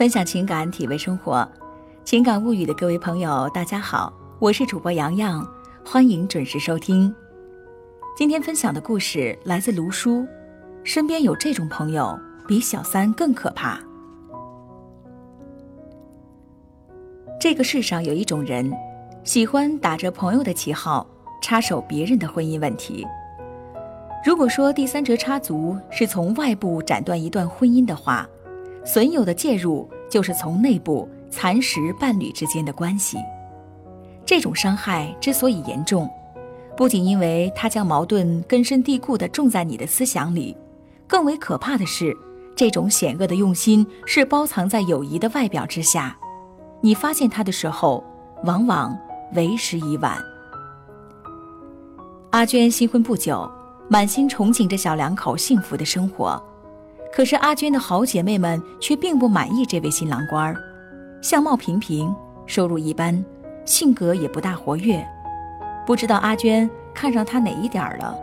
分享情感，体味生活。情感物语的各位朋友，大家好，我是主播洋洋，欢迎准时收听。今天分享的故事来自卢叔。身边有这种朋友，比小三更可怕。这个世上有一种人，喜欢打着朋友的旗号插手别人的婚姻问题。如果说第三者插足是从外部斩断一段婚姻的话，损友的介入就是从内部蚕食伴侣之间的关系。这种伤害之所以严重，不仅因为他将矛盾根深蒂固地种在你的思想里，更为可怕的是，这种险恶的用心是包藏在友谊的外表之下。你发现他的时候，往往为时已晚。阿娟新婚不久。满心憧憬着小两口幸福的生活，可是阿娟的好姐妹们却并不满意这位新郎官儿，相貌平平，收入一般，性格也不大活跃。不知道阿娟看上他哪一点了？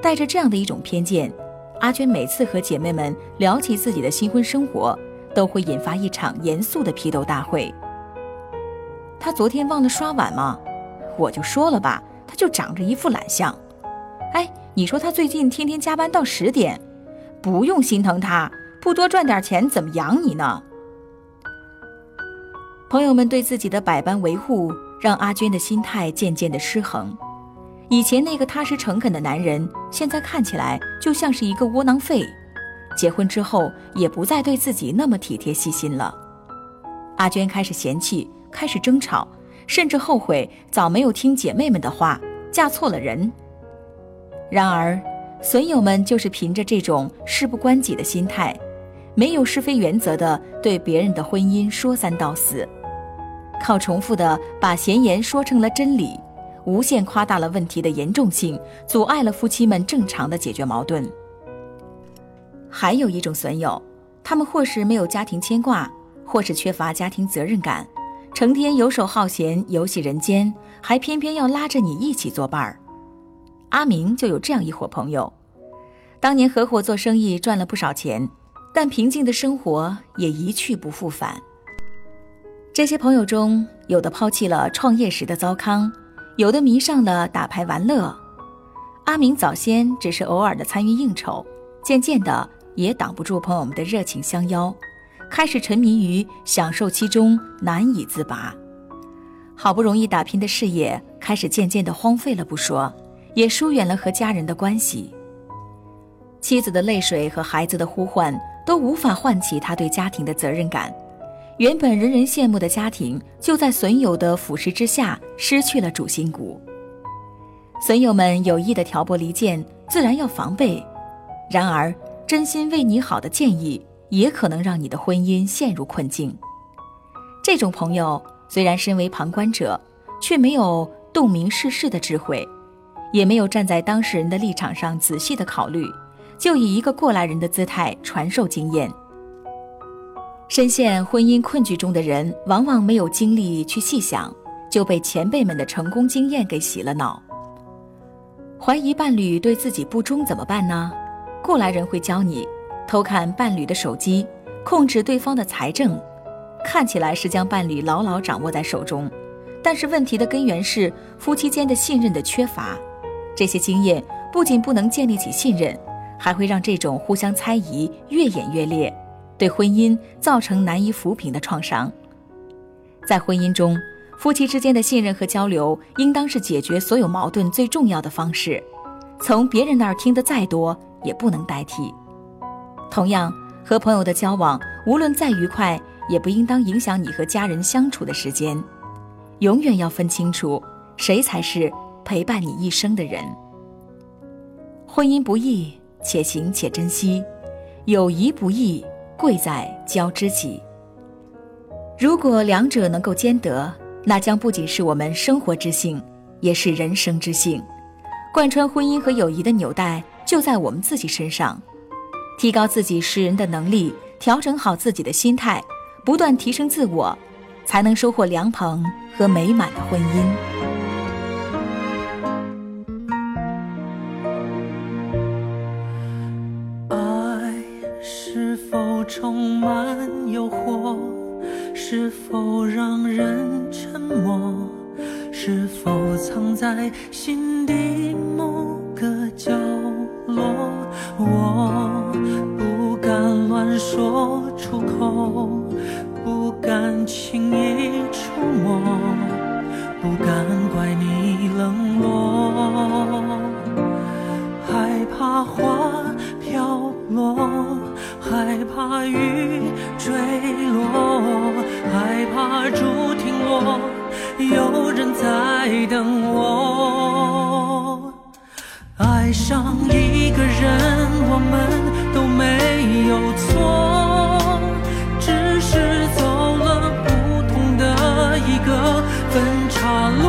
带着这样的一种偏见，阿娟每次和姐妹们聊起自己的新婚生活，都会引发一场严肃的批斗大会。他昨天忘了刷碗吗？我就说了吧，他就长着一副懒相。哎。你说他最近天天加班到十点，不用心疼他，不多赚点钱怎么养你呢？朋友们对自己的百般维护，让阿娟的心态渐渐的失衡。以前那个踏实诚恳的男人，现在看起来就像是一个窝囊废。结婚之后，也不再对自己那么体贴细心了。阿娟开始嫌弃，开始争吵，甚至后悔早没有听姐妹们的话，嫁错了人。然而，损友们就是凭着这种事不关己的心态，没有是非原则的对别人的婚姻说三道四，靠重复的把闲言说成了真理，无限夸大了问题的严重性，阻碍了夫妻们正常的解决矛盾。还有一种损友，他们或是没有家庭牵挂，或是缺乏家庭责任感，成天游手好闲、游戏人间，还偏偏要拉着你一起作伴儿。阿明就有这样一伙朋友，当年合伙做生意赚了不少钱，但平静的生活也一去不复返。这些朋友中，有的抛弃了创业时的糟糠，有的迷上了打牌玩乐。阿明早先只是偶尔的参与应酬，渐渐的也挡不住朋友们的热情相邀，开始沉迷于享受其中，难以自拔。好不容易打拼的事业，开始渐渐的荒废了不说。也疏远了和家人的关系。妻子的泪水和孩子的呼唤都无法唤起他对家庭的责任感。原本人人羡慕的家庭，就在损友的腐蚀之下失去了主心骨。损友们有意的挑拨离间，自然要防备。然而，真心为你好的建议，也可能让你的婚姻陷入困境。这种朋友虽然身为旁观者，却没有洞明世事的智慧。也没有站在当事人的立场上仔细的考虑，就以一个过来人的姿态传授经验。深陷婚姻困局中的人，往往没有精力去细想，就被前辈们的成功经验给洗了脑。怀疑伴侣对自己不忠怎么办呢？过来人会教你偷看伴侣的手机，控制对方的财政，看起来是将伴侣牢牢掌握在手中，但是问题的根源是夫妻间的信任的缺乏。这些经验不仅不能建立起信任，还会让这种互相猜疑越演越烈，对婚姻造成难以抚平的创伤。在婚姻中，夫妻之间的信任和交流应当是解决所有矛盾最重要的方式，从别人那儿听得再多也不能代替。同样，和朋友的交往，无论再愉快，也不应当影响你和家人相处的时间。永远要分清楚，谁才是。陪伴你一生的人，婚姻不易，且行且珍惜；友谊不易，贵在交知己。如果两者能够兼得，那将不仅是我们生活之幸，也是人生之幸。贯穿婚姻和友谊的纽带就在我们自己身上，提高自己识人的能力，调整好自己的心态，不断提升自我，才能收获良朋和美满的婚姻。是否充满诱惑？是否让人沉默？是否藏在心底某个角落？我不敢乱说出口，不敢轻易触摸，不敢怪你冷落，害怕花飘落，害怕雨坠落，害怕竹停落。有人在等我，爱上一个人，我们都没有错，只是走了不同的一个分岔路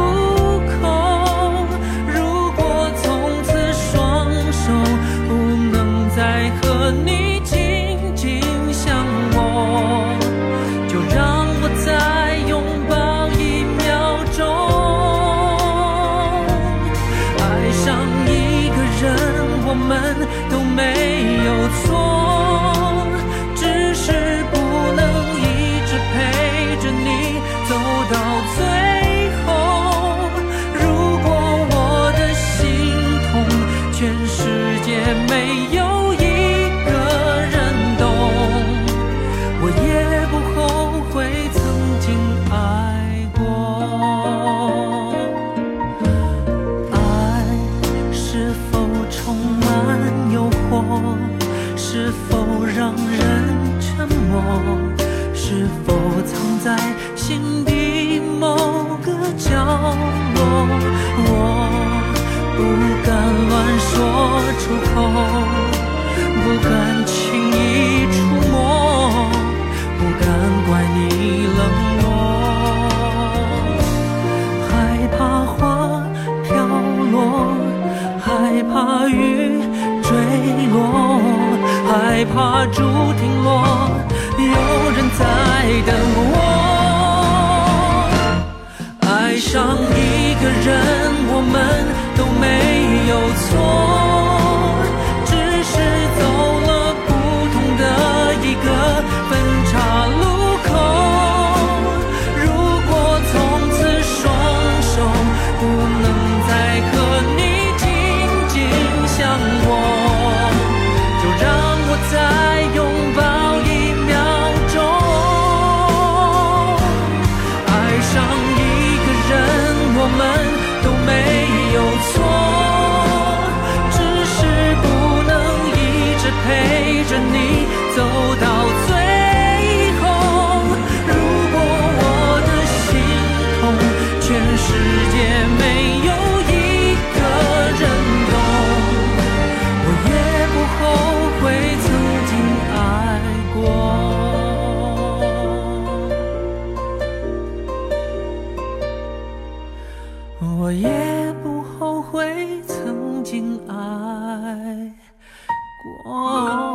错，只是不能一直陪着你走到最后。如果我的心痛，全世界没有一个人懂，我也不后悔曾经爱过。爱是否充满让人沉默？是否藏在心底某个角落？我不敢乱说出口，不停落，有人在等我。爱上一个人，我们都没有错，也不后悔曾经爱过。